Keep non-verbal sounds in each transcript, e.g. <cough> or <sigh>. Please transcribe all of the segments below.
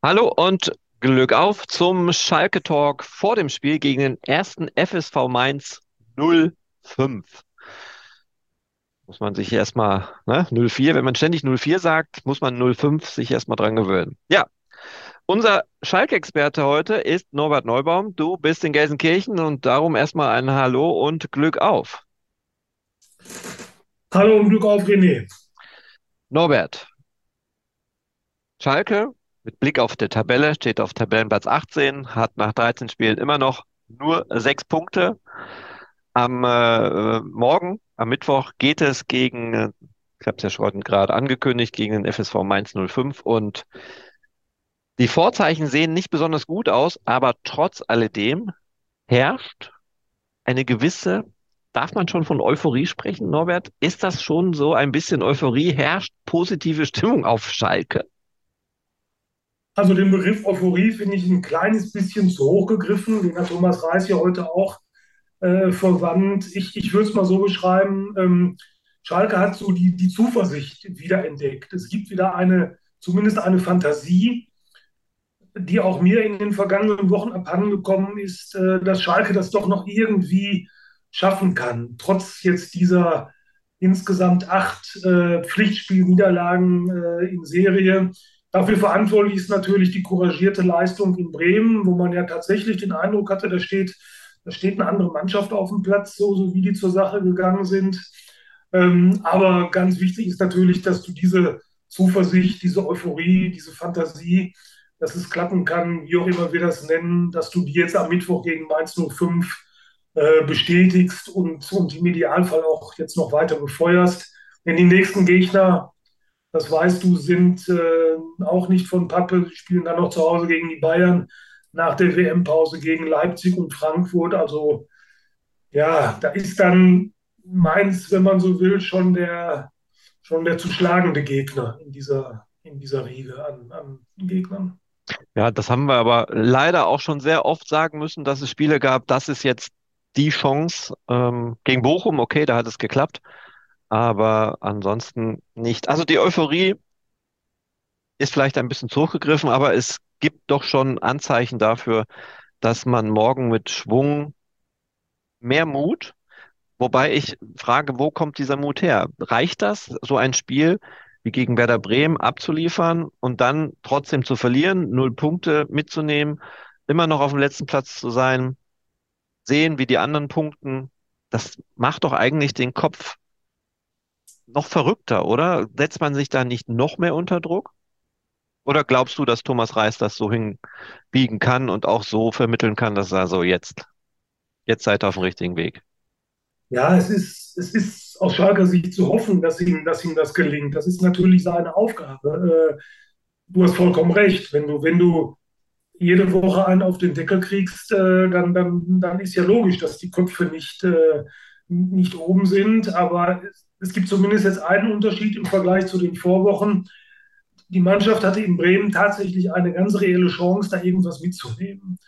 Hallo und Glück auf zum Schalke Talk vor dem Spiel gegen den ersten FSV Mainz 05. Muss man sich erstmal, ne, 04, wenn man ständig 04 sagt, muss man 05 sich erstmal dran gewöhnen. Ja, unser Schalke-Experte heute ist Norbert Neubaum. Du bist in Gelsenkirchen und darum erstmal ein Hallo und Glück auf. Hallo und Glück auf, René. Norbert, Schalke mit Blick auf die Tabelle steht auf Tabellenplatz 18, hat nach 13 Spielen immer noch nur sechs Punkte. Am äh, Morgen, am Mittwoch, geht es gegen, äh, ich habe es ja schon gerade angekündigt, gegen den FSV Mainz 05 und die Vorzeichen sehen nicht besonders gut aus, aber trotz alledem herrscht eine gewisse, darf man schon von Euphorie sprechen, Norbert? Ist das schon so ein bisschen Euphorie? Herrscht positive Stimmung auf Schalke? Also den Begriff Euphorie finde ich ein kleines bisschen zu hoch gegriffen. Den hat Thomas Reis ja heute auch äh, verwandt. Ich, ich würde es mal so beschreiben, ähm, Schalke hat so die, die Zuversicht wiederentdeckt. Es gibt wieder eine, zumindest eine Fantasie, die auch mir in den vergangenen Wochen abhandengekommen ist, äh, dass Schalke das doch noch irgendwie schaffen kann, trotz jetzt dieser insgesamt acht äh, Pflichtspielniederlagen äh, in Serie Dafür verantwortlich ist natürlich die couragierte Leistung in Bremen, wo man ja tatsächlich den Eindruck hatte, da steht, da steht eine andere Mannschaft auf dem Platz, so, so wie die zur Sache gegangen sind. Ähm, aber ganz wichtig ist natürlich, dass du diese Zuversicht, diese Euphorie, diese Fantasie, dass es klappen kann, wie auch immer wir das nennen, dass du die jetzt am Mittwoch gegen Mainz 05 äh, bestätigst und, und im Idealfall auch jetzt noch weiter befeuerst. Denn die nächsten Gegner das weißt du, sind äh, auch nicht von Pappe, Sie spielen dann noch zu Hause gegen die Bayern nach der WM-Pause gegen Leipzig und Frankfurt. Also ja, da ist dann Mainz, wenn man so will, schon der, schon der zu schlagende Gegner in dieser, in dieser Riege an, an Gegnern. Ja, das haben wir aber leider auch schon sehr oft sagen müssen, dass es Spiele gab, das ist jetzt die Chance ähm, gegen Bochum, okay, da hat es geklappt aber ansonsten nicht. Also die Euphorie ist vielleicht ein bisschen zu hoch gegriffen, aber es gibt doch schon Anzeichen dafür, dass man morgen mit Schwung mehr Mut, wobei ich frage, wo kommt dieser Mut her? Reicht das, so ein Spiel wie gegen Werder Bremen abzuliefern und dann trotzdem zu verlieren, null Punkte mitzunehmen, immer noch auf dem letzten Platz zu sein, sehen, wie die anderen punkten? Das macht doch eigentlich den Kopf noch verrückter, oder? Setzt man sich da nicht noch mehr unter Druck? Oder glaubst du, dass Thomas Reis das so hinbiegen kann und auch so vermitteln kann, dass er so jetzt, jetzt seid ihr auf dem richtigen Weg? Ja, es ist, es ist aus Schalker Sicht zu hoffen, dass ihm, dass ihm das gelingt. Das ist natürlich seine Aufgabe. Äh, du hast vollkommen recht. Wenn du, wenn du jede Woche einen auf den Deckel kriegst, äh, dann, dann, dann ist ja logisch, dass die Köpfe nicht, äh, nicht oben sind. Aber es gibt zumindest jetzt einen Unterschied im Vergleich zu den Vorwochen. Die Mannschaft hatte in Bremen tatsächlich eine ganz reelle Chance, da irgendwas mitzunehmen.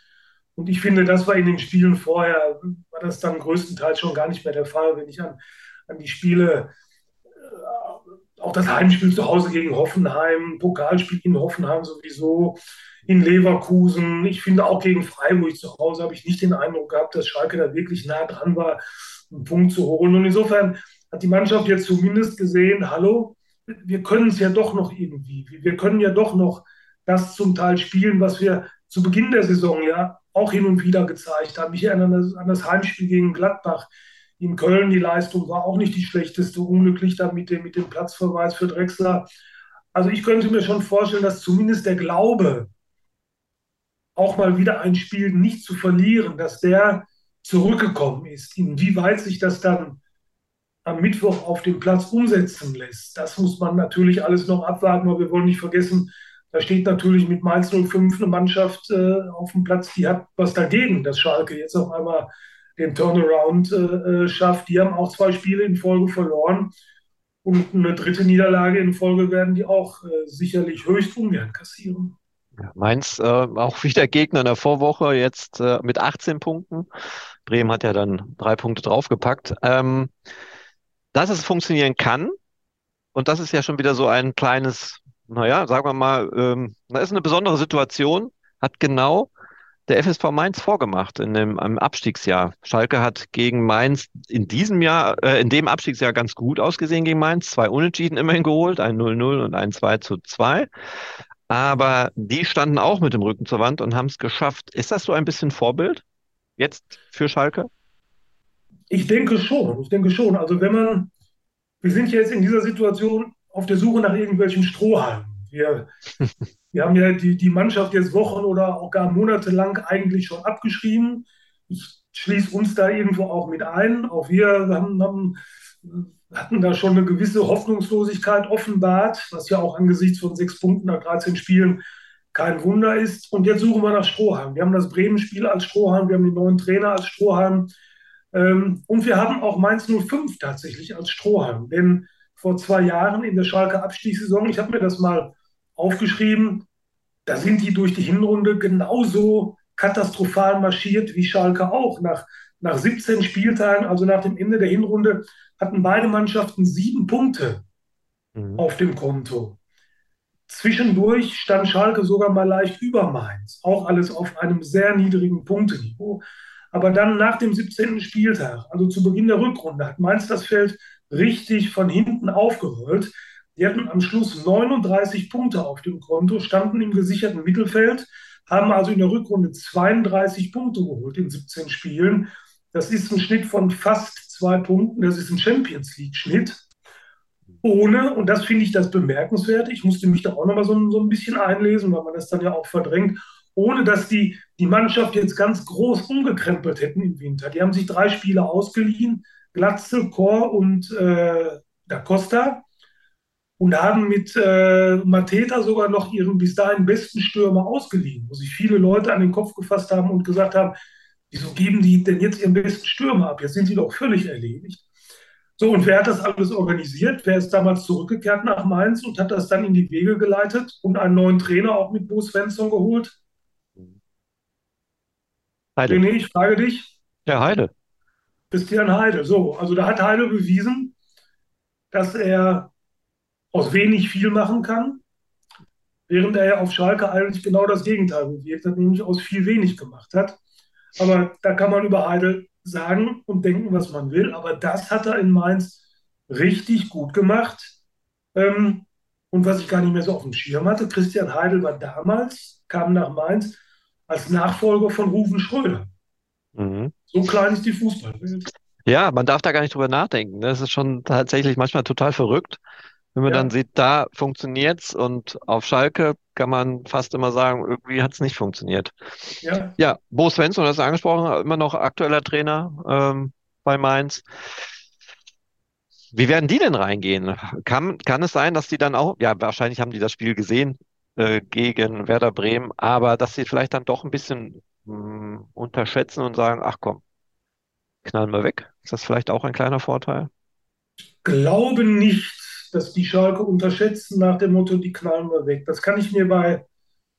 Und ich finde, das war in den Spielen vorher, war das dann größtenteils schon gar nicht mehr der Fall, wenn ich an, an die Spiele, äh, auch das Heimspiel zu Hause gegen Hoffenheim, Pokalspiel in Hoffenheim sowieso, in Leverkusen. Ich finde auch gegen Freiburg zu Hause habe ich nicht den Eindruck gehabt, dass Schalke da wirklich nah dran war, einen Punkt zu holen. Und insofern hat die Mannschaft jetzt zumindest gesehen, hallo, wir können es ja doch noch irgendwie. Wir können ja doch noch das zum Teil spielen, was wir zu Beginn der Saison ja auch hin und wieder gezeigt haben. Ich erinnere an das, Heimspiel gegen Gladbach in Köln. Die Leistung war auch nicht die schlechteste, unglücklich dann mit dem, mit dem Platzverweis für Drexler. Also ich könnte mir schon vorstellen, dass zumindest der Glaube, auch mal wieder ein Spiel nicht zu verlieren, dass der zurückgekommen ist. Inwieweit sich das dann am Mittwoch auf dem Platz umsetzen lässt. Das muss man natürlich alles noch abwarten, aber wir wollen nicht vergessen, da steht natürlich mit Mainz 05 eine Mannschaft äh, auf dem Platz, die hat was dagegen, dass Schalke jetzt auf einmal den Turnaround äh, äh, schafft. Die haben auch zwei Spiele in Folge verloren und eine dritte Niederlage in Folge werden die auch äh, sicherlich höchst ungern kassieren. Ja, Mainz äh, auch <laughs> wieder Gegner in der Vorwoche, jetzt äh, mit 18 Punkten. Bremen hat ja dann drei Punkte draufgepackt. Ähm, dass es funktionieren kann, und das ist ja schon wieder so ein kleines naja, sagen wir mal, ähm, das ist eine besondere Situation, hat genau der FSV Mainz vorgemacht in dem im Abstiegsjahr. Schalke hat gegen Mainz in diesem Jahr, äh, in dem Abstiegsjahr ganz gut ausgesehen gegen Mainz. Zwei Unentschieden immerhin geholt, ein 0-0 und ein 2 zu 2. Aber die standen auch mit dem Rücken zur Wand und haben es geschafft. Ist das so ein bisschen Vorbild jetzt für Schalke? Ich denke schon, ich denke schon. Also wenn man, wir sind jetzt in dieser Situation auf der Suche nach irgendwelchen Strohhalmen. Wir, <laughs> wir haben ja die, die Mannschaft jetzt Wochen oder auch gar Monate lang eigentlich schon abgeschrieben. Ich schließe uns da irgendwo auch mit ein. Auch wir haben, haben, hatten da schon eine gewisse Hoffnungslosigkeit offenbart, was ja auch angesichts von sechs Punkten nach 13 Spielen kein Wunder ist. Und jetzt suchen wir nach Strohhalm. Wir haben das Bremen-Spiel als Strohhalm, wir haben den neuen Trainer als Strohhalm. Ähm, und wir haben auch Mainz 05 tatsächlich als Strohhalm. Denn vor zwei Jahren in der Schalke Abstiegssaison, ich habe mir das mal aufgeschrieben, da sind die durch die Hinrunde genauso katastrophal marschiert wie Schalke auch. Nach, nach 17 Spieltagen, also nach dem Ende der Hinrunde, hatten beide Mannschaften sieben Punkte mhm. auf dem Konto. Zwischendurch stand Schalke sogar mal leicht über Mainz. Auch alles auf einem sehr niedrigen Punkteniveau. Aber dann nach dem 17. Spieltag, also zu Beginn der Rückrunde, hat Mainz das Feld richtig von hinten aufgerollt. Die hatten am Schluss 39 Punkte auf dem Konto, standen im gesicherten Mittelfeld, haben also in der Rückrunde 32 Punkte geholt in 17 Spielen. Das ist ein Schnitt von fast zwei Punkten. Das ist ein Champions League-Schnitt. Ohne, und das finde ich das bemerkenswert, ich musste mich da auch nochmal so, so ein bisschen einlesen, weil man das dann ja auch verdrängt, ohne dass die, die Mannschaft jetzt ganz groß umgekrempelt hätten im Winter. Die haben sich drei Spiele ausgeliehen, Glatzel, Chor und äh, Da Costa und haben mit äh, Mateta sogar noch ihren bis dahin besten Stürmer ausgeliehen, wo sich viele Leute an den Kopf gefasst haben und gesagt haben, wieso geben die denn jetzt ihren besten Stürmer ab? Jetzt sind sie doch völlig erledigt. So, und wer hat das alles organisiert? Wer ist damals zurückgekehrt nach Mainz und hat das dann in die Wege geleitet und einen neuen Trainer auch mit Bo Svensson geholt? Heide. René, ich frage dich. Ja, Heide. Christian Heide. So, also da hat Heide bewiesen, dass er aus wenig viel machen kann, während er ja auf Schalke eigentlich genau das Gegenteil bewirkt hat, nämlich aus viel wenig gemacht hat. Aber da kann man über Heidel sagen und denken, was man will. Aber das hat er in Mainz richtig gut gemacht. Ähm, und was ich gar nicht mehr so auf dem Schirm hatte, Christian Heidel war damals, kam nach Mainz als Nachfolger von Rufen Schröder. Mhm. So klein ist die Fußballwelt. Ja, man darf da gar nicht drüber nachdenken. Das ist schon tatsächlich manchmal total verrückt. Wenn man ja. dann sieht, da funktioniert's und auf Schalke kann man fast immer sagen, irgendwie hat's nicht funktioniert. Ja, ja Bo Svensson, das ist angesprochen, immer noch aktueller Trainer ähm, bei Mainz. Wie werden die denn reingehen? Kann, kann es sein, dass die dann auch, ja, wahrscheinlich haben die das Spiel gesehen äh, gegen Werder Bremen, aber dass sie vielleicht dann doch ein bisschen mh, hm, unterschätzen und sagen, ach komm, knallen wir weg. Ist das vielleicht auch ein kleiner Vorteil? Glaube nicht, dass die Schalke unterschätzen nach dem Motto, die knallen wir weg. Das kann ich mir bei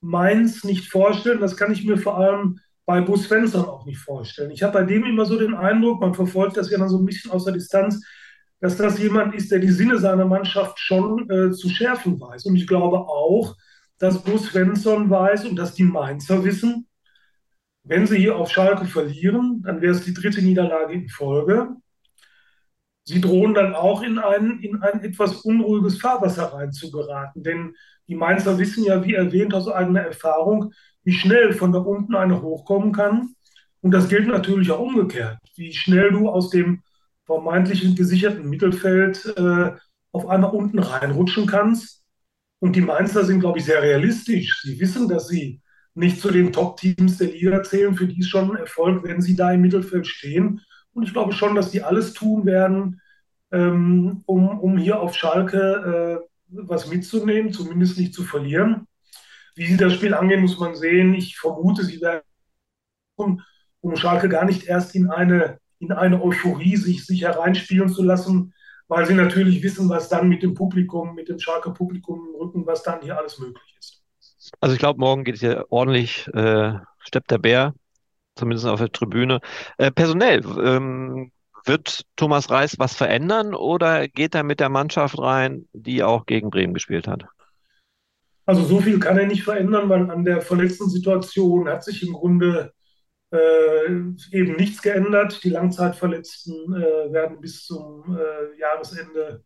Mainz nicht vorstellen. Das kann ich mir vor allem bei Bus Svensson auch nicht vorstellen. Ich habe bei dem immer so den Eindruck, man verfolgt das ja dann so ein bisschen aus der Distanz, dass das jemand ist, der die Sinne seiner Mannschaft schon äh, zu schärfen weiß. Und ich glaube auch, dass Bus Svensson weiß und dass die Mainzer wissen, wenn sie hier auf Schalke verlieren, dann wäre es die dritte Niederlage in Folge sie drohen dann auch in ein, in ein etwas unruhiges Fahrwasser reinzugeraten. Denn die Mainzer wissen ja, wie erwähnt, aus eigener Erfahrung, wie schnell von da unten eine hochkommen kann. Und das gilt natürlich auch umgekehrt, wie schnell du aus dem vermeintlichen gesicherten Mittelfeld äh, auf einmal unten reinrutschen kannst. Und die Mainzer sind, glaube ich, sehr realistisch. Sie wissen, dass sie nicht zu den Top-Teams der Liga zählen. Für die ist schon ein Erfolg, wenn sie da im Mittelfeld stehen. Und ich glaube schon, dass die alles tun werden, ähm, um, um hier auf Schalke äh, was mitzunehmen, zumindest nicht zu verlieren. Wie sie das Spiel angehen, muss man sehen. Ich vermute, sie werden, um Schalke gar nicht erst in eine, in eine Euphorie sich, sich hereinspielen zu lassen, weil sie natürlich wissen, was dann mit dem Publikum, mit dem Schalke Publikum im Rücken, was dann hier alles möglich ist. Also ich glaube, morgen geht es hier ordentlich, äh, steppt der Bär zumindest auf der Tribüne. Äh, personell, ähm, wird Thomas Reis was verändern oder geht er mit der Mannschaft rein, die auch gegen Bremen gespielt hat? Also so viel kann er nicht verändern, weil an der verletzten Situation hat sich im Grunde äh, eben nichts geändert. Die Langzeitverletzten äh, werden bis zum äh, Jahresende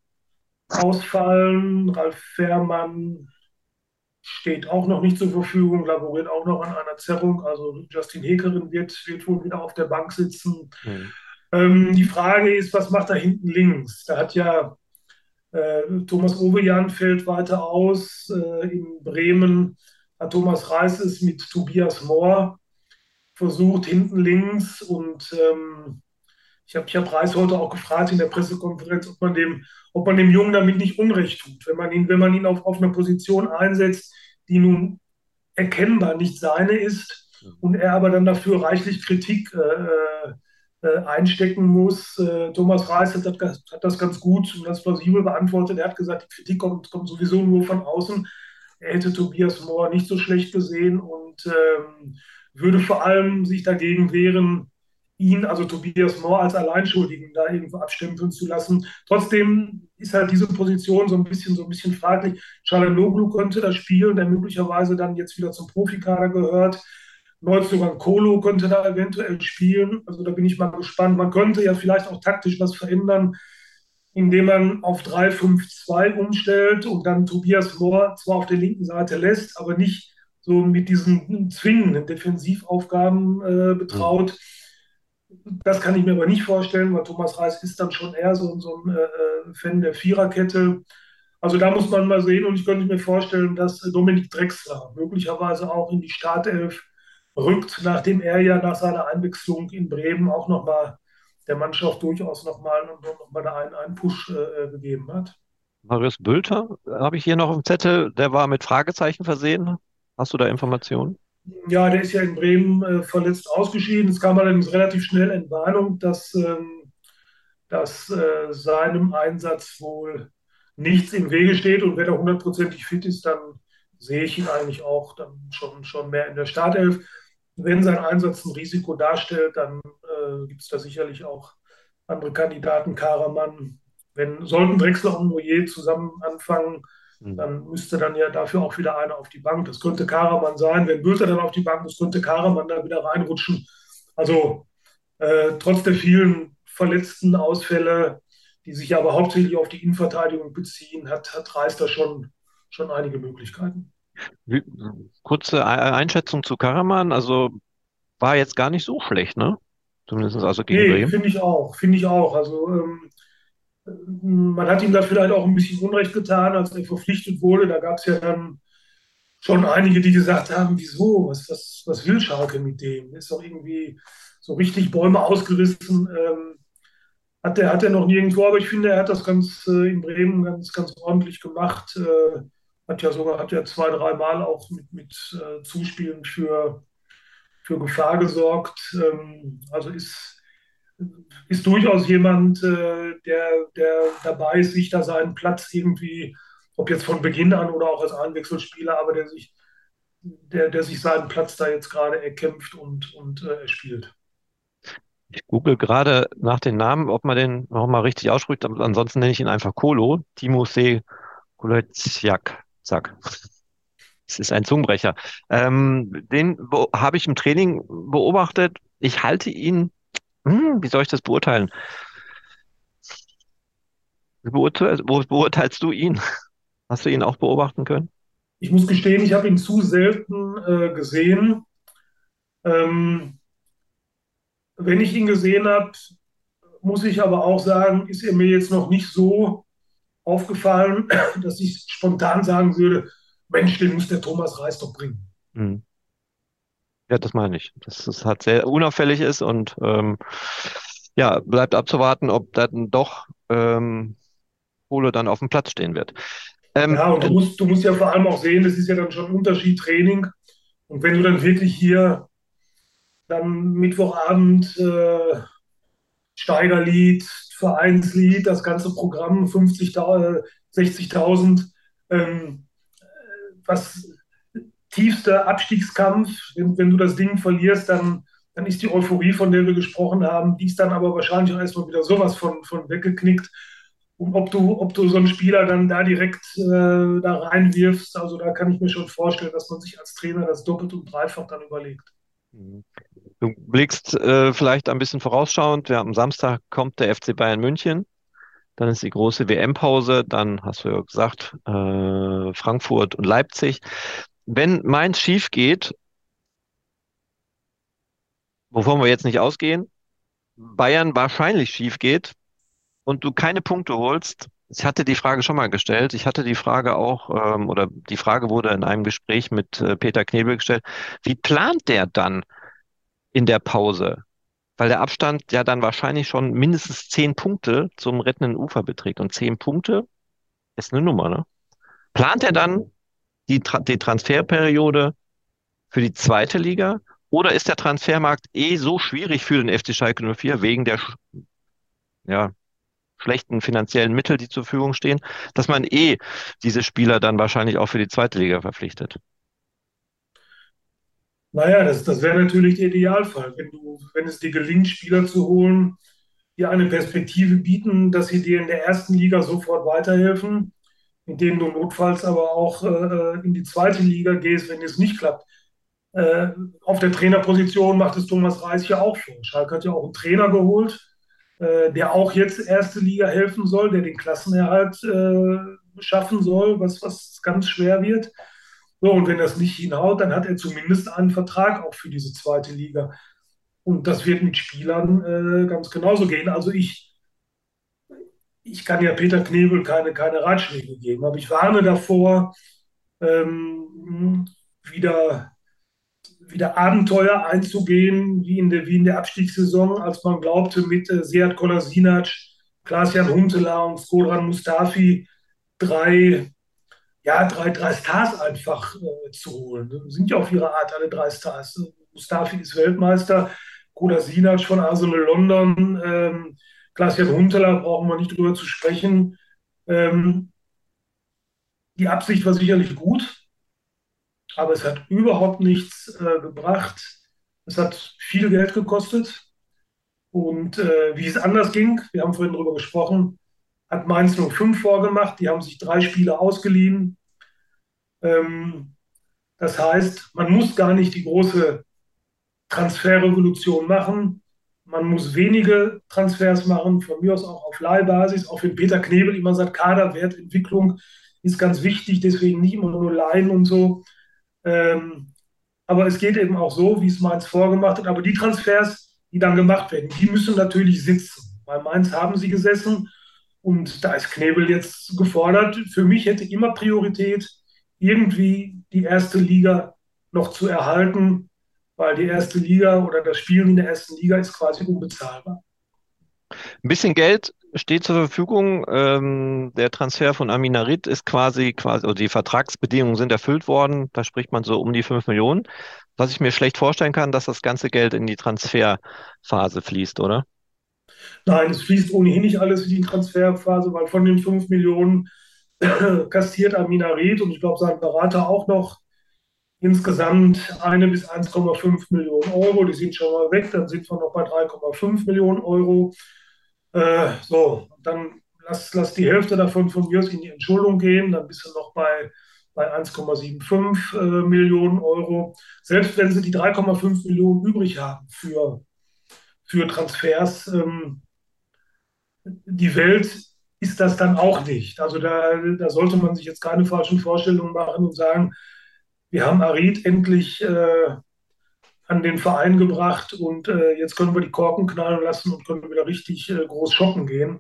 ausfallen. Ralf Fährmann steht auch noch nicht zur Verfügung, laboriert auch noch an einer Zerrung. Also Justin Hekerin wird, wird wohl wieder auf der Bank sitzen. Mhm. Ähm, die Frage ist, was macht er hinten links? Da hat ja äh, Thomas Ovejan fällt weiter aus. Äh, in Bremen hat Thomas Reis es mit Tobias Mohr versucht, hinten links. Und ähm, ich habe ich hab Reis heute auch gefragt in der Pressekonferenz, ob man dem, ob man dem Jungen damit nicht Unrecht tut. Wenn man ihn, wenn man ihn auf, auf eine Position einsetzt, die nun erkennbar nicht seine ist und er aber dann dafür reichlich Kritik äh, äh, einstecken muss. Äh, Thomas Reis hat, hat, das ganz gut und ganz plausibel beantwortet. Er hat gesagt, die Kritik kommt, kommt sowieso nur von außen. Er hätte Tobias Mohr nicht so schlecht gesehen und ähm, würde vor allem sich dagegen wehren, ihn, also Tobias Mohr, als Alleinschuldigen da irgendwo abstempeln zu lassen. Trotzdem ist halt diese Position so ein bisschen, so ein bisschen fraglich. Çalhanoğlu könnte das spielen, der möglicherweise dann jetzt wieder zum Profikader gehört. Neuzugang Kolo könnte da eventuell spielen. Also da bin ich mal gespannt. Man könnte ja vielleicht auch taktisch was verändern, indem man auf 3-5-2 umstellt und dann Tobias Mohr zwar auf der linken Seite lässt, aber nicht so mit diesen zwingenden Defensivaufgaben äh, betraut. Das kann ich mir aber nicht vorstellen, weil Thomas Reis ist dann schon eher so, so ein äh, Fan der Viererkette. Also da muss man mal sehen und ich könnte mir vorstellen, dass Dominik Drexler möglicherweise auch in die Startelf rückt, nachdem er ja nach seiner Einwechslung in Bremen auch nochmal der Mannschaft durchaus nochmal noch mal einen, einen Push äh, gegeben hat. Marius Bülter habe ich hier noch im Zettel, der war mit Fragezeichen versehen. Hast du da Informationen? Ja, der ist ja in Bremen äh, verletzt ausgeschieden. Es kam allerdings relativ schnell in Warnung, dass, ähm, dass äh, seinem Einsatz wohl nichts im Wege steht und wenn er hundertprozentig fit ist, dann sehe ich ihn eigentlich auch dann schon, schon mehr in der Startelf wenn sein Einsatz ein Risiko darstellt, dann äh, gibt es da sicherlich auch andere Kandidaten, Karaman. Wenn sollten Drexler und Moyer zusammen anfangen. Dann müsste dann ja dafür auch wieder einer auf die Bank. Das könnte Karaman sein. Wenn Bülter dann auf die Bank muss, könnte Karaman da wieder reinrutschen. Also äh, trotz der vielen verletzten Ausfälle, die sich aber hauptsächlich auf die Innenverteidigung beziehen, hat, hat Reis da schon, schon einige Möglichkeiten. Kurze Einschätzung zu Karaman, also war jetzt gar nicht so schlecht, ne? Zumindest also gegen nee, finde ich auch, finde ich auch. Also ähm, man hat ihm da vielleicht auch ein bisschen Unrecht getan, als er verpflichtet wurde. Da gab es ja dann schon einige, die gesagt haben, wieso, was, was, was will Schalke mit dem? Ist doch irgendwie so richtig Bäume ausgerissen. Ähm, hat er hat noch nirgendwo, aber ich finde, er hat das ganz äh, in Bremen ganz, ganz ordentlich gemacht. Äh, hat ja sogar hat ja zwei, dreimal auch mit, mit äh, Zuspielen für, für Gefahr gesorgt. Ähm, also ist, ist durchaus jemand, äh, der, der dabei ist, sich da seinen Platz irgendwie, ob jetzt von Beginn an oder auch als Einwechselspieler, aber der sich, der, der sich seinen Platz da jetzt gerade erkämpft und, und äh, erspielt. Ich google gerade nach den Namen, ob man den nochmal richtig ausspricht. Ansonsten nenne ich ihn einfach Kolo. Timosej Kuleciak. Zack. <laughs> Es ist ein Zungenbrecher. Ähm, den habe ich im Training beobachtet. Ich halte ihn, hm, wie soll ich das beurteilen? Wie beurteilst, beurteilst du ihn? <laughs> Hast du ihn auch beobachten können? Ich muss gestehen, ich habe ihn zu selten äh, gesehen. Ähm, wenn ich ihn gesehen habe, muss ich aber auch sagen, ist er mir jetzt noch nicht so aufgefallen, <clears throat> dass ich spontan sagen würde, Mensch, den muss der Thomas Reis doch bringen. Mhm. Ja, das meine ich. Dass es halt sehr unauffällig ist und ähm, ja, bleibt abzuwarten, ob dann doch ähm, Pole dann auf dem Platz stehen wird. Ähm, ja, und du musst, du musst ja vor allem auch sehen, das ist ja dann schon ein Unterschied Training. Und wenn du dann wirklich hier dann Mittwochabend äh, Steigerlied, Vereinslied, das ganze Programm 50, 60.000, ähm, was tiefster Abstiegskampf. Wenn, du das Ding verlierst, dann, dann ist die Euphorie, von der wir gesprochen haben, die ist dann aber wahrscheinlich auch erstmal wieder sowas von, von weggeknickt. Und ob du, ob du so einen Spieler dann da direkt äh, da reinwirfst, also da kann ich mir schon vorstellen, dass man sich als Trainer das doppelt und dreifach dann überlegt. Du blickst äh, vielleicht ein bisschen vorausschauend. Ja, am Samstag kommt der FC Bayern München. Dann ist die große WM-Pause. Dann hast du ja gesagt, äh, Frankfurt und Leipzig. Wenn Mainz schief geht, wovon wir jetzt nicht ausgehen, Bayern wahrscheinlich schief geht und du keine Punkte holst, ich hatte die Frage schon mal gestellt. Ich hatte die Frage auch, ähm, oder die Frage wurde in einem Gespräch mit äh, Peter Knebel gestellt. Wie plant der dann in der Pause? Weil der Abstand ja dann wahrscheinlich schon mindestens zehn Punkte zum rettenden Ufer beträgt. Und zehn Punkte ist eine Nummer, ne? Plant er dann die, die Transferperiode für die zweite Liga? Oder ist der Transfermarkt eh so schwierig für den FC Schalke 04 wegen der ja, schlechten finanziellen Mittel, die zur Verfügung stehen, dass man eh diese Spieler dann wahrscheinlich auch für die zweite Liga verpflichtet. Naja, das, das wäre natürlich der Idealfall, wenn, du, wenn es dir gelingt, Spieler zu holen, die eine Perspektive bieten, dass sie dir in der ersten Liga sofort weiterhelfen, in denen du notfalls aber auch äh, in die zweite Liga gehst, wenn es nicht klappt. Äh, auf der Trainerposition macht es Thomas Reis ja auch schon. Schalke hat ja auch einen Trainer geholt, äh, der auch jetzt erste Liga helfen soll, der den Klassenerhalt äh, schaffen soll, was, was ganz schwer wird. So, und wenn das nicht hinhaut, dann hat er zumindest einen Vertrag auch für diese zweite Liga. Und das wird mit Spielern äh, ganz genauso gehen. Also ich, ich kann ja Peter Knebel keine, keine Ratschläge geben, aber ich warne davor, ähm, wieder wieder Abenteuer einzugehen, wie in der, wie in der Abstiegssaison, als man glaubte, mit äh, Seat Kolasinac, Klaas-Jan Huntelaar und Skodran Mustafi drei, ja, drei, drei Stars einfach äh, zu holen. Sind ja auf ihre Art alle drei Stars. Mustafi ist Weltmeister, Kolasinac von Arsenal London, ähm, Klaas-Jan Huntelaar brauchen wir nicht drüber zu sprechen. Ähm, die Absicht war sicherlich gut, aber es hat überhaupt nichts äh, gebracht. Es hat viel Geld gekostet. Und äh, wie es anders ging, wir haben vorhin darüber gesprochen, hat Mainz 05 vorgemacht. Die haben sich drei Spiele ausgeliehen. Ähm, das heißt, man muss gar nicht die große Transferrevolution machen. Man muss wenige Transfers machen, von mir aus auch auf Leihbasis. Auch wenn Peter Knebel immer sagt, Kaderwertentwicklung ist ganz wichtig, deswegen nicht immer nur Leihen und so. Ähm, aber es geht eben auch so, wie es Mainz vorgemacht hat. Aber die Transfers, die dann gemacht werden, die müssen natürlich sitzen. Bei Mainz haben sie gesessen und da ist Knebel jetzt gefordert. Für mich hätte immer Priorität, irgendwie die erste Liga noch zu erhalten, weil die erste Liga oder das Spielen in der ersten Liga ist quasi unbezahlbar. Ein bisschen Geld steht zur Verfügung. Ähm, der Transfer von Aminarit ist quasi, quasi, oder die Vertragsbedingungen sind erfüllt worden. Da spricht man so um die 5 Millionen. Was ich mir schlecht vorstellen kann, dass das ganze Geld in die Transferphase fließt, oder? Nein, es fließt ohnehin nicht alles in die Transferphase, weil von den 5 Millionen <clears throat> kassiert Aminarit und ich glaube sein Berater auch noch insgesamt eine bis 1,5 Millionen Euro. Die sind schon mal weg, dann sind wir noch bei 3,5 Millionen Euro. Äh, so, dann lass, lass die Hälfte davon von mir in die Entschuldung gehen, dann bist du noch bei, bei 1,75 äh, Millionen Euro. Selbst wenn sie die 3,5 Millionen übrig haben für, für Transfers, ähm, die Welt ist das dann auch nicht. Also da, da sollte man sich jetzt keine falschen Vorstellungen machen und sagen, wir haben Arid endlich äh, an den Verein gebracht und äh, jetzt können wir die Korken knallen lassen und können wieder richtig äh, groß shoppen gehen.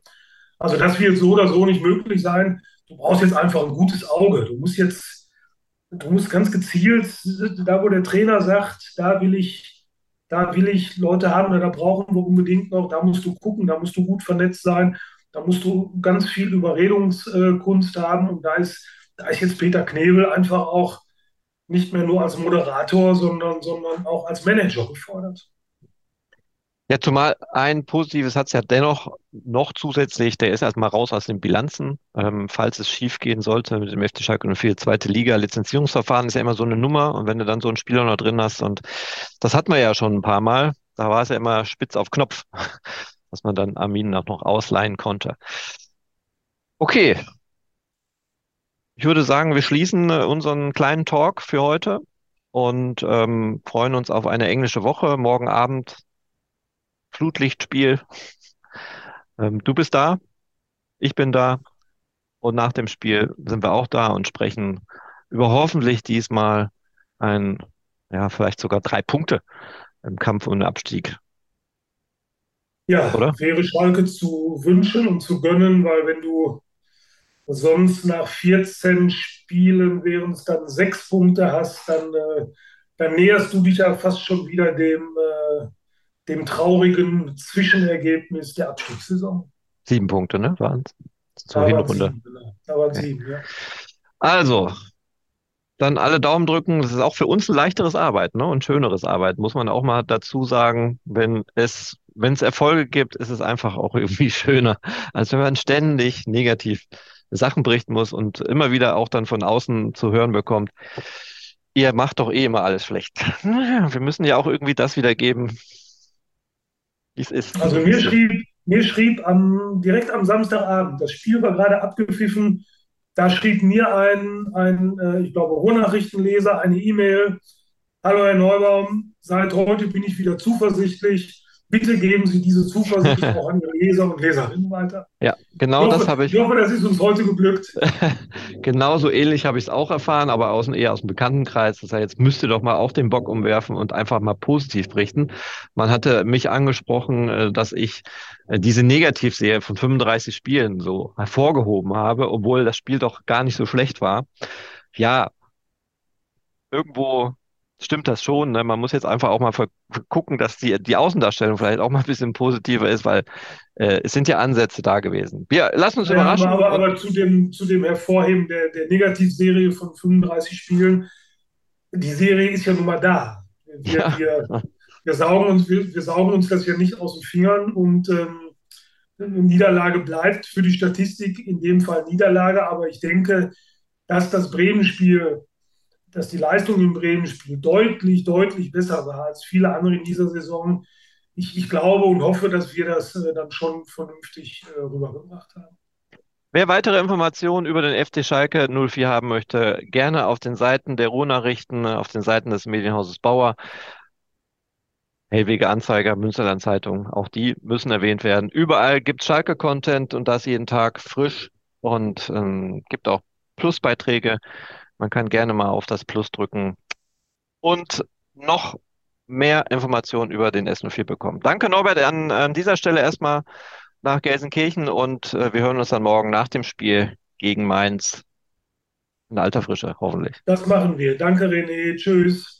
Also das wird so oder so nicht möglich sein. Du brauchst jetzt einfach ein gutes Auge. Du musst jetzt, du musst ganz gezielt, da wo der Trainer sagt, da will ich, da will ich Leute haben, da brauchen wir unbedingt noch, da musst du gucken, da musst du gut vernetzt sein, da musst du ganz viel Überredungskunst haben und da ist, da ist jetzt Peter Knebel einfach auch nicht mehr nur als Moderator, sondern, sondern auch als Manager gefordert. Ja, zumal ein positives hat es ja dennoch noch zusätzlich, der ist erstmal raus aus den Bilanzen, ähm, falls es schief gehen sollte mit dem FC Schalke 04 zweite Liga. Lizenzierungsverfahren ist ja immer so eine Nummer und wenn du dann so einen Spieler noch drin hast und das hat man ja schon ein paar Mal, da war es ja immer spitz auf Knopf, <laughs> dass man dann Armin auch noch ausleihen konnte. Okay, ich würde sagen, wir schließen äh, unseren kleinen Talk für heute und ähm, freuen uns auf eine englische Woche. Morgen Abend Flutlichtspiel. <laughs> Ähm, du bist da, ich bin da und nach dem Spiel sind wir auch da und sprechen über hoffentlich diesmal ein, ja, vielleicht sogar drei Punkte im Kampf um den Abstieg, Ja, oder? wäre Schalke zu wünschen und zu gönnen, weil wenn du sonst nach 14 Spielen, während es dann sechs Punkte hast, dann, äh, dann näherst du dich ja fast schon wieder dem, äh, dem traurigen Zwischenergebnis der Abstiegssaison. Sieben Punkte, ne? Waren zur Da waren Hinrunde. sieben, genau. Da waren Okay. sieben, ja. Also, dann alle Daumen drücken. Das ist auch für uns ein leichteres Arbeiten, ne? Und schöneres Arbeiten, muss man auch mal dazu sagen. Wenn es, wenn es Erfolge gibt, ist es einfach auch <laughs> irgendwie schöner, als wenn man ständig negativ Sachen berichten muss und immer wieder auch dann von außen zu hören bekommt, ihr macht doch eh immer alles schlecht. <laughs> Wir müssen ja auch irgendwie das wiedergeben, wie es ist, so Also mir schrieb, mir schrieb am, direkt am Samstagabend, das Spiel war gerade abgepfiffen, da schrieb mir ein, ein äh, ich glaube, Ruhrnachrichtenleser eine E-Mail. Hallo Herr Neubaum, seit heute bin ich wieder zuversichtlich. Bitte geben Sie diese Zuversicht auch an Ihre Leser und Leserinnen weiter. Ja, genau das hoffe, habe ich ich. hoffe, das ist uns heute geglückt. <laughs> Genauso ähnlich habe ich es auch erfahren, aber aus, eher aus dem Bekanntenkreis. Das heißt, jetzt müsst ihr doch mal auch den Bock umwerfen und einfach mal positiv berichten. Man hatte mich angesprochen, äh, dass ich äh, diese Negativserie von 35 Spielen so hervorgehoben habe, obwohl das Spiel doch gar nicht so schlecht war. Ja, irgendwo stimmt das schon. Ne? Man muss jetzt einfach auch mal gucken, dass die, die Außendarstellung vielleicht auch mal ein bisschen positiver ist, weil äh, es sind ja Ansätze da gewesen. Wir lassen uns aber, überraschen aber, aber zu dem, zu dem Hervorheben der, der Negativserie von 35 Spielen, die Serie ist ja nun mal da. Wir, ja. wir, wir, saugen uns, wir, wir saugen uns das ja nicht aus den Fingern und ähm, eine Niederlage bleibt für die Statistik, in dem Fall Niederlage. Aber ich denke, dass das Bremen-Spiel, dass die Leistung im Bremen-Spiel deutlich, deutlich besser war als viele andere in dieser Saison. Ich, ich glaube und hoffe, dass wir das äh, dann schon vernünftig äh, rübergebracht haben. Wer weitere Informationen über den FC Schalke 04 haben möchte, gerne auf den Seiten der Ruhrnachrichten, auf den Seiten des Medienhauses Bauer, Hellwege Anzeiger, Münsterland Zeitung, auch die müssen erwähnt werden. Überall gibt's Schalke-Content und das jeden Tag frisch und ähm, gibt auch Plusbeiträge. Man kann gerne mal auf das Plus drücken und noch mehr Informationen über den S04 bekommen. Danke Norbert an, an dieser Stelle erstmal nach Gelsenkirchen und äh, wir hören uns dann morgen nach dem Spiel gegen Mainz in alter Frische, hoffentlich. Das machen wir. Danke, René. Tschüss.